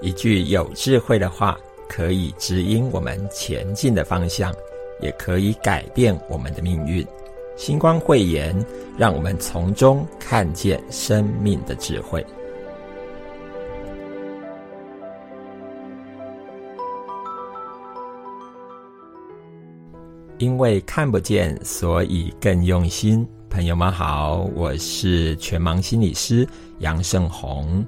一句有智慧的话，可以指引我们前进的方向，也可以改变我们的命运。星光慧言，让我们从中看见生命的智慧。因为看不见，所以更用心。朋友们好，我是全盲心理师杨胜宏。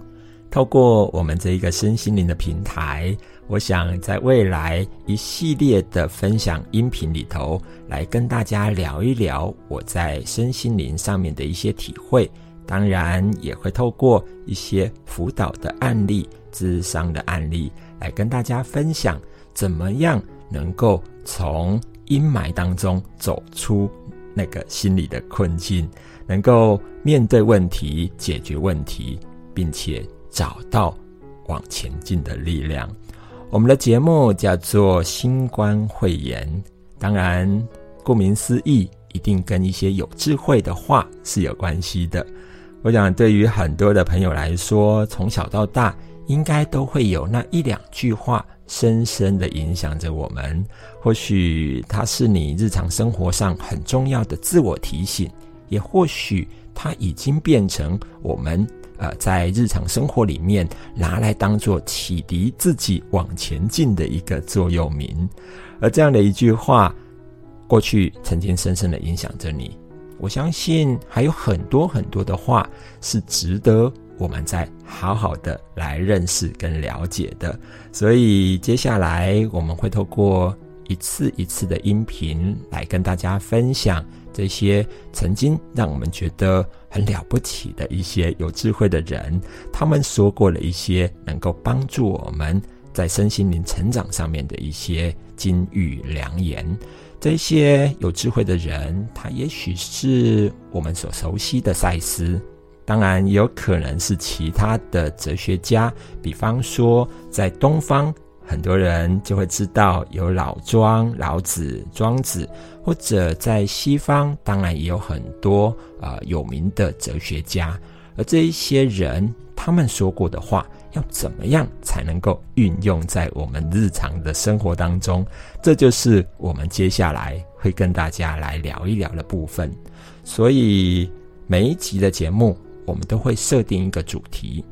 透过我们这一个身心灵的平台，我想在未来一系列的分享音频里头，来跟大家聊一聊我在身心灵上面的一些体会。当然，也会透过一些辅导的案例、智商的案例，来跟大家分享怎么样能够从阴霾当中走出那个心理的困境，能够面对问题、解决问题，并且。找到往前进的力量。我们的节目叫做“星光慧言”，当然，顾名思义，一定跟一些有智慧的话是有关系的。我想，对于很多的朋友来说，从小到大，应该都会有那一两句话，深深的影响着我们。或许它是你日常生活上很重要的自我提醒，也或许它已经变成我们。呃，在日常生活里面拿来当做启迪自己往前进的一个座右铭，而这样的一句话，过去曾经深深的影响着你。我相信还有很多很多的话是值得我们再好好的来认识跟了解的。所以接下来我们会透过一次一次的音频来跟大家分享。这些曾经让我们觉得很了不起的一些有智慧的人，他们说过了一些能够帮助我们在身心灵成长上面的一些金玉良言。这些有智慧的人，他也许是我们所熟悉的赛斯，当然也有可能是其他的哲学家，比方说在东方。很多人就会知道有老庄、老子、庄子，或者在西方，当然也有很多呃有名的哲学家。而这一些人，他们说过的话，要怎么样才能够运用在我们日常的生活当中？这就是我们接下来会跟大家来聊一聊的部分。所以每一集的节目，我们都会设定一个主题。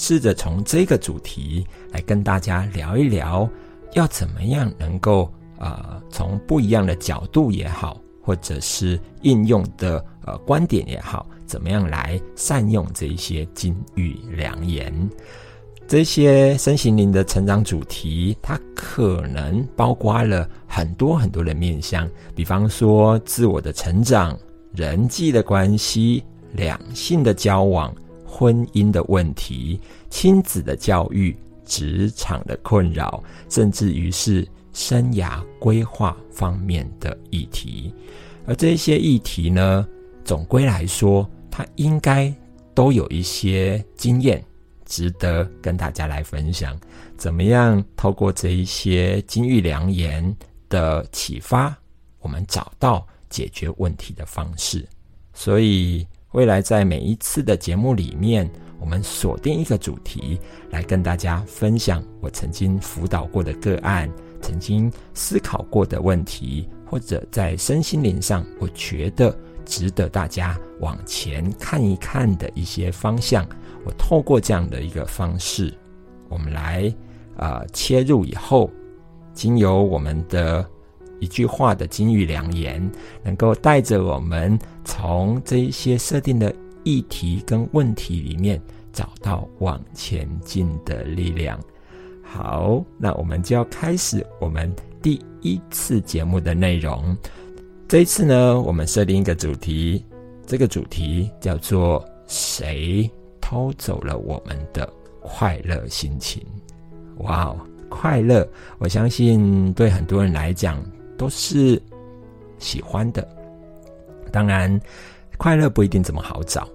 试着从这个主题来跟大家聊一聊，要怎么样能够呃从不一样的角度也好，或者是应用的呃观点也好，怎么样来善用这些金玉良言？这些身心灵的成长主题，它可能包括了很多很多的面向，比方说自我的成长、人际的关系、两性的交往。婚姻的问题、亲子的教育、职场的困扰，甚至于是生涯规划方面的议题，而这些议题呢，总归来说，它应该都有一些经验值得跟大家来分享。怎么样透过这一些金玉良言的启发，我们找到解决问题的方式？所以。未来在每一次的节目里面，我们锁定一个主题来跟大家分享我曾经辅导过的个案，曾经思考过的问题，或者在身心灵上我觉得值得大家往前看一看的一些方向。我透过这样的一个方式，我们来啊切入以后，经由我们的。一句话的金玉良言，能够带着我们从这一些设定的议题跟问题里面找到往前进的力量。好，那我们就要开始我们第一次节目的内容。这一次呢，我们设定一个主题，这个主题叫做“谁偷走了我们的快乐心情？”哇哦，快乐！我相信对很多人来讲。都是喜欢的，当然，快乐不一定这么好找，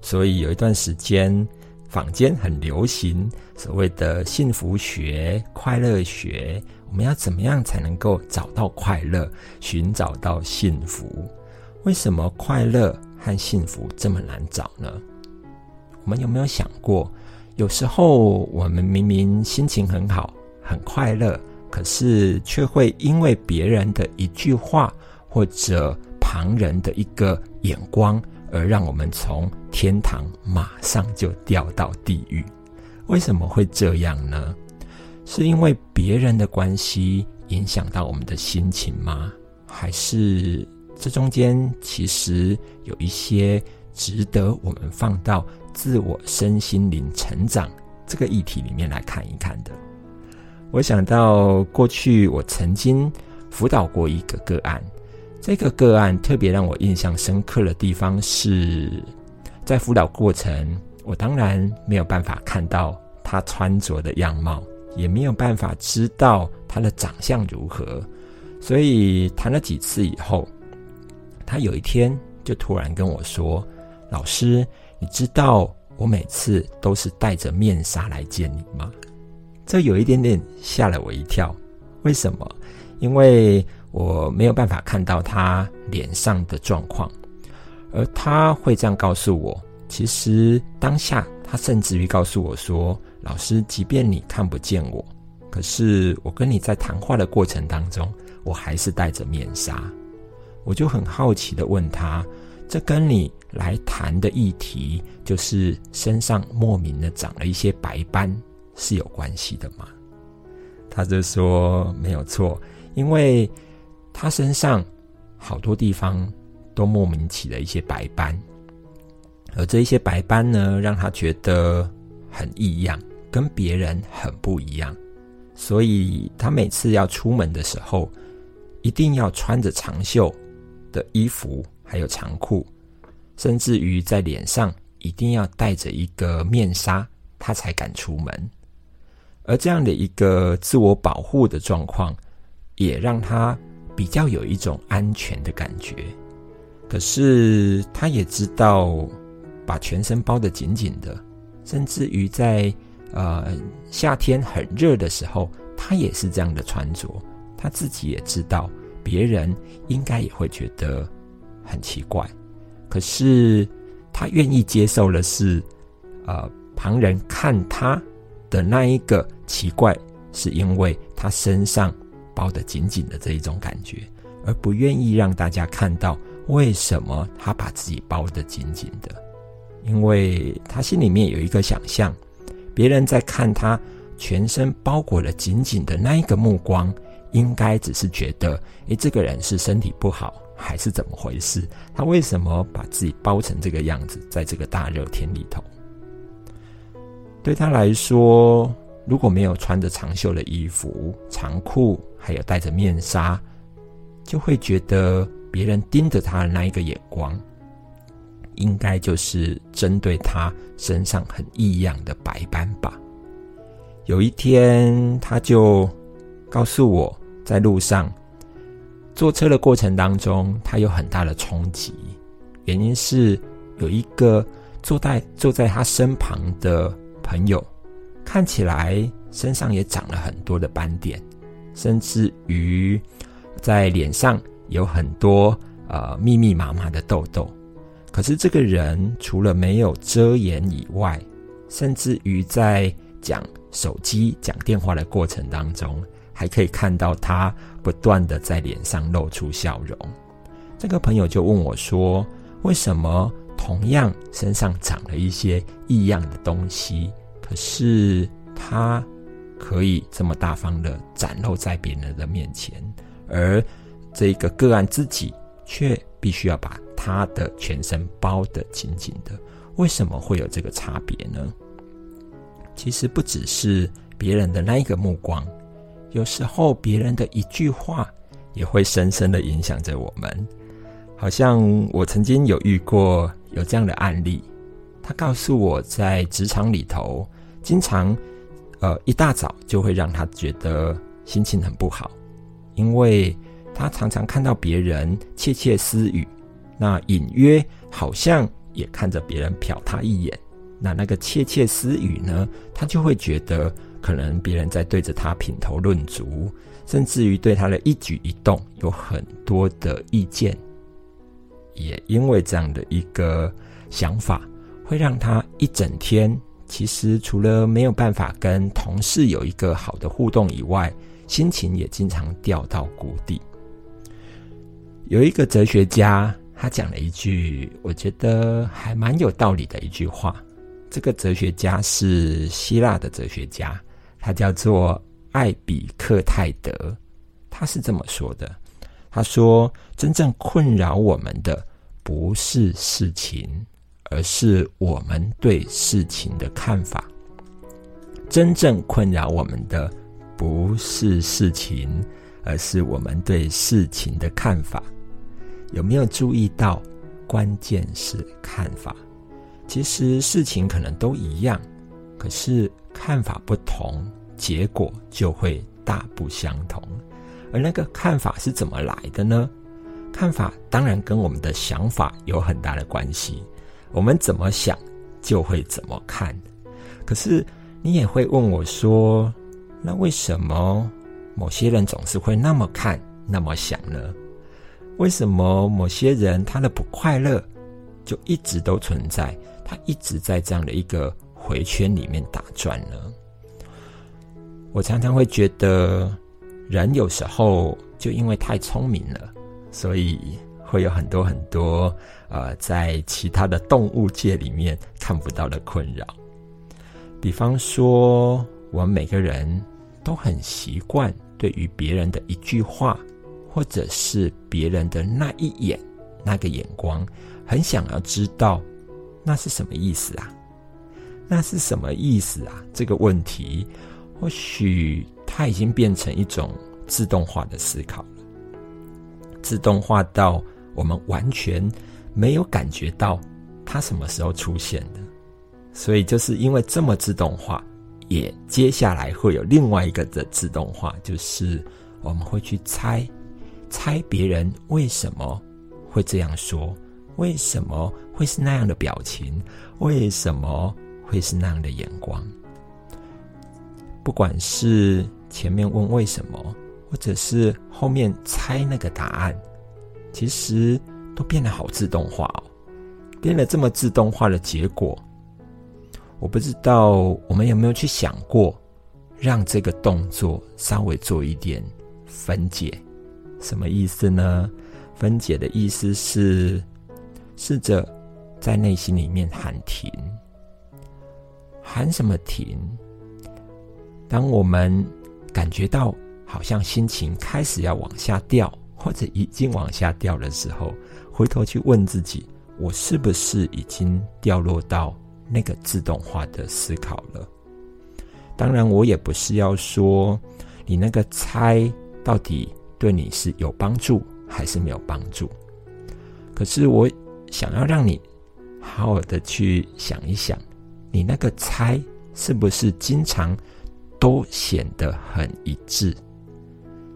所以有一段时间，坊间很流行所谓的幸福学、快乐学。我们要怎么样才能够找到快乐，寻找到幸福？为什么快乐和幸福这么难找呢？我们有没有想过，有时候我们明明心情很好、很快乐，可是却会因为别人的一句话或者旁人的一个眼光，而让我们从天堂马上就掉到地狱。为什么会这样呢？是因为别人的关系影响到我们的心情吗？还是这中间其实有一些值得我们放到自我身心灵成长这个议题里面来看一看的？我想到过去我曾经辅导过一个个案，这个个案特别让我印象深刻的地方是在辅导过程，我当然没有办法看到他穿着的样貌。也没有办法知道他的长相如何，所以谈了几次以后，他有一天就突然跟我说：“老师，你知道我每次都是戴着面纱来见你吗？”这有一点点吓了我一跳。为什么？因为我没有办法看到他脸上的状况，而他会这样告诉我。其实当下，他甚至于告诉我说。老师，即便你看不见我，可是我跟你在谈话的过程当中，我还是戴着面纱。我就很好奇的问他：“这跟你来谈的议题，就是身上莫名的长了一些白斑，是有关系的吗？”他就说：“没有错，因为他身上好多地方都莫名起了一些白斑，而这一些白斑呢，让他觉得很异样。”跟别人很不一样，所以他每次要出门的时候，一定要穿着长袖的衣服，还有长裤，甚至于在脸上一定要戴着一个面纱，他才敢出门。而这样的一个自我保护的状况，也让他比较有一种安全的感觉。可是他也知道，把全身包得紧紧的，甚至于在。呃，夏天很热的时候，他也是这样的穿着。他自己也知道，别人应该也会觉得很奇怪。可是他愿意接受的是，呃，旁人看他的那一个奇怪，是因为他身上包得紧紧的这一种感觉，而不愿意让大家看到为什么他把自己包得紧紧的，因为他心里面有一个想象。别人在看他全身包裹的紧紧的那一个目光，应该只是觉得，诶，这个人是身体不好，还是怎么回事？他为什么把自己包成这个样子，在这个大热天里头？对他来说，如果没有穿着长袖的衣服、长裤，还有戴着面纱，就会觉得别人盯着他的那一个眼光。应该就是针对他身上很异样的白斑吧。有一天，他就告诉我，在路上坐车的过程当中，他有很大的冲击。原因是有一个坐在坐在他身旁的朋友，看起来身上也长了很多的斑点，甚至于在脸上有很多呃密密麻麻的痘痘。可是这个人除了没有遮掩以外，甚至于在讲手机、讲电话的过程当中，还可以看到他不断的在脸上露出笑容。这个朋友就问我说：“为什么同样身上长了一些异样的东西，可是他可以这么大方的展露在别人的面前，而这个个案自己却必须要把？”他的全身包得紧紧的，为什么会有这个差别呢？其实不只是别人的那一个目光，有时候别人的一句话也会深深的影响着我们。好像我曾经有遇过有这样的案例，他告诉我在职场里头，经常呃一大早就会让他觉得心情很不好，因为他常常看到别人窃窃私语。那隐约好像也看着别人瞟他一眼，那那个窃窃私语呢，他就会觉得可能别人在对着他品头论足，甚至于对他的一举一动有很多的意见。也因为这样的一个想法，会让他一整天其实除了没有办法跟同事有一个好的互动以外，心情也经常掉到谷底。有一个哲学家，他讲了一句我觉得还蛮有道理的一句话。这个哲学家是希腊的哲学家，他叫做艾比克泰德。他是这么说的：“他说，真正困扰我们的不是事情，而是我们对事情的看法。真正困扰我们的不是事情，而是我们对事情的看法。有没有注意到？关键是看法。其实事情可能都一样，可是看法不同，结果就会大不相同。”而那个看法是怎么来的呢？看法当然跟我们的想法有很大的关系。我们怎么想，就会怎么看。可是你也会问我说：“那为什么某些人总是会那么看、那么想呢？为什么某些人他的不快乐就一直都存在？他一直在这样的一个回圈里面打转呢？”我常常会觉得。人有时候就因为太聪明了，所以会有很多很多呃，在其他的动物界里面看不到的困扰。比方说，我们每个人都很习惯对于别人的一句话，或者是别人的那一眼、那个眼光，很想要知道那是什么意思啊？那是什么意思啊？这个问题，或许。它已经变成一种自动化的思考了，自动化到我们完全没有感觉到它什么时候出现的。所以就是因为这么自动化，也接下来会有另外一个的自动化，就是我们会去猜，猜别人为什么会这样说，为什么会是那样的表情，为什么会是那样的眼光，不管是。前面问为什么，或者是后面猜那个答案，其实都变得好自动化哦。变得这么自动化的结果，我不知道我们有没有去想过，让这个动作稍微做一点分解。什么意思呢？分解的意思是，试着在内心里面喊停，喊什么停？当我们。感觉到好像心情开始要往下掉，或者已经往下掉的时候，回头去问自己：我是不是已经掉落到那个自动化的思考了？当然，我也不是要说你那个猜到底对你是有帮助还是没有帮助。可是，我想要让你好好的去想一想，你那个猜是不是经常？都显得很一致。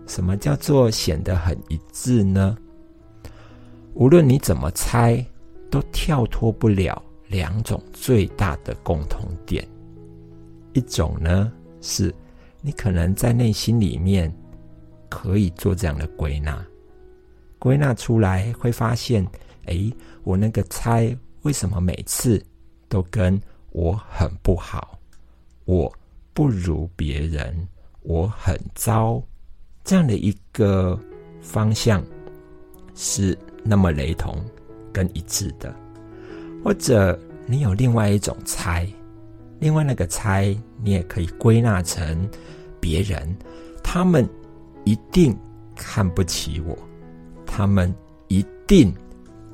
什么叫做显得很一致呢？无论你怎么猜，都跳脱不了两种最大的共同点。一种呢，是你可能在内心里面可以做这样的归纳，归纳出来会发现，哎，我那个猜为什么每次都跟我很不好？我。不如别人，我很糟，这样的一个方向是那么雷同跟一致的。或者你有另外一种猜，另外那个猜，你也可以归纳成别人，他们一定看不起我，他们一定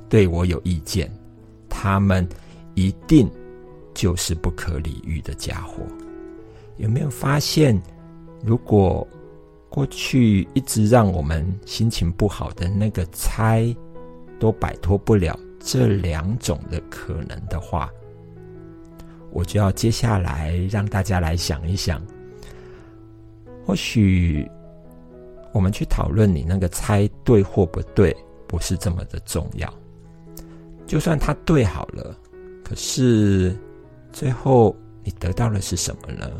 对我有意见，他们一定就是不可理喻的家伙。有没有发现，如果过去一直让我们心情不好的那个猜，都摆脱不了这两种的可能的话，我就要接下来让大家来想一想。或许我们去讨论你那个猜对或不对，不是这么的重要。就算他对好了，可是最后你得到的是什么呢？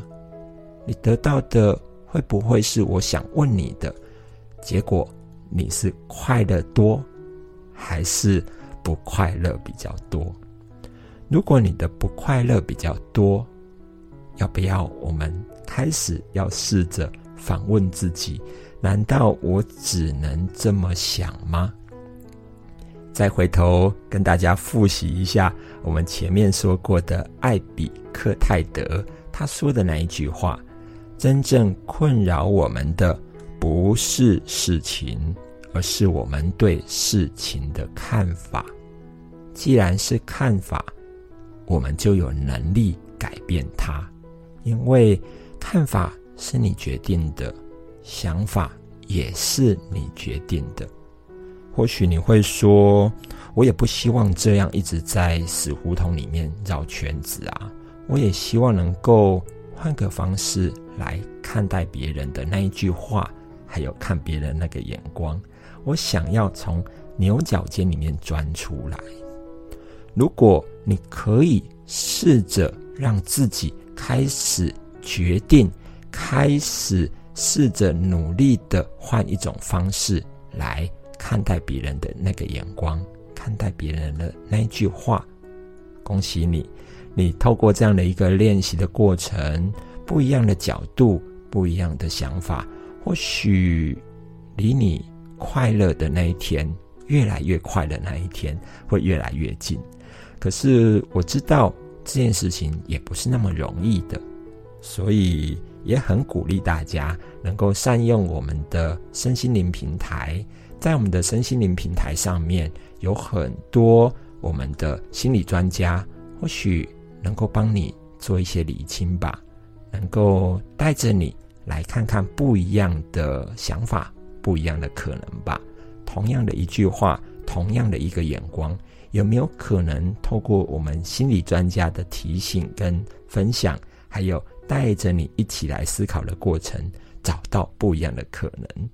你得到的会不会是我想问你的结果？你是快乐多，还是不快乐比较多？如果你的不快乐比较多，要不要我们开始要试着反问自己？难道我只能这么想吗？再回头跟大家复习一下我们前面说过的艾比克泰德他说的那一句话：真正困扰我们的不是事情，而是我们对事情的看法。既然是看法，我们就有能力改变它，因为看法是你决定的，想法也是你决定的。或许你会说，我也不希望这样一直在死胡同里面绕圈子啊！我也希望能够换个方式来看待别人的那一句话，还有看别人那个眼光。我想要从牛角尖里面钻出来。如果你可以试着让自己开始决定，开始试着努力的换一种方式来。看待别人的那个眼光，看待别人的那一句话，恭喜你！你透过这样的一个练习的过程，不一样的角度，不一样的想法，或许离你快乐的那一天，越来越快的那一天，会越来越近。可是我知道这件事情也不是那么容易的，所以也很鼓励大家能够善用我们的身心灵平台。在我们的身心灵平台上面，有很多我们的心理专家，或许能够帮你做一些理清吧，能够带着你来看看不一样的想法，不一样的可能吧。同样的一句话，同样的一个眼光，有没有可能透过我们心理专家的提醒跟分享，还有带着你一起来思考的过程，找到不一样的可能？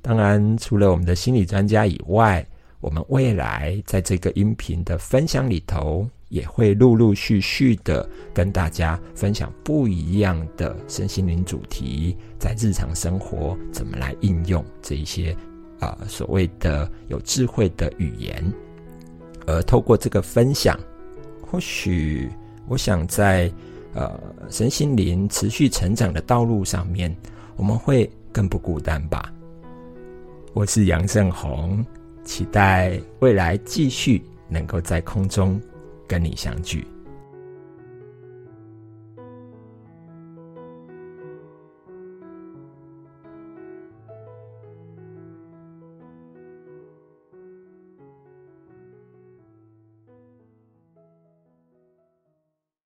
当然，除了我们的心理专家以外，我们未来在这个音频的分享里头，也会陆陆续续的跟大家分享不一样的身心灵主题，在日常生活怎么来应用这一些啊所谓的有智慧的语言，而透过这个分享，或许我想在呃身心灵持续成长的道路上面，我们会更不孤单吧。我是杨胜宏，期待未来继续能够在空中跟你相聚。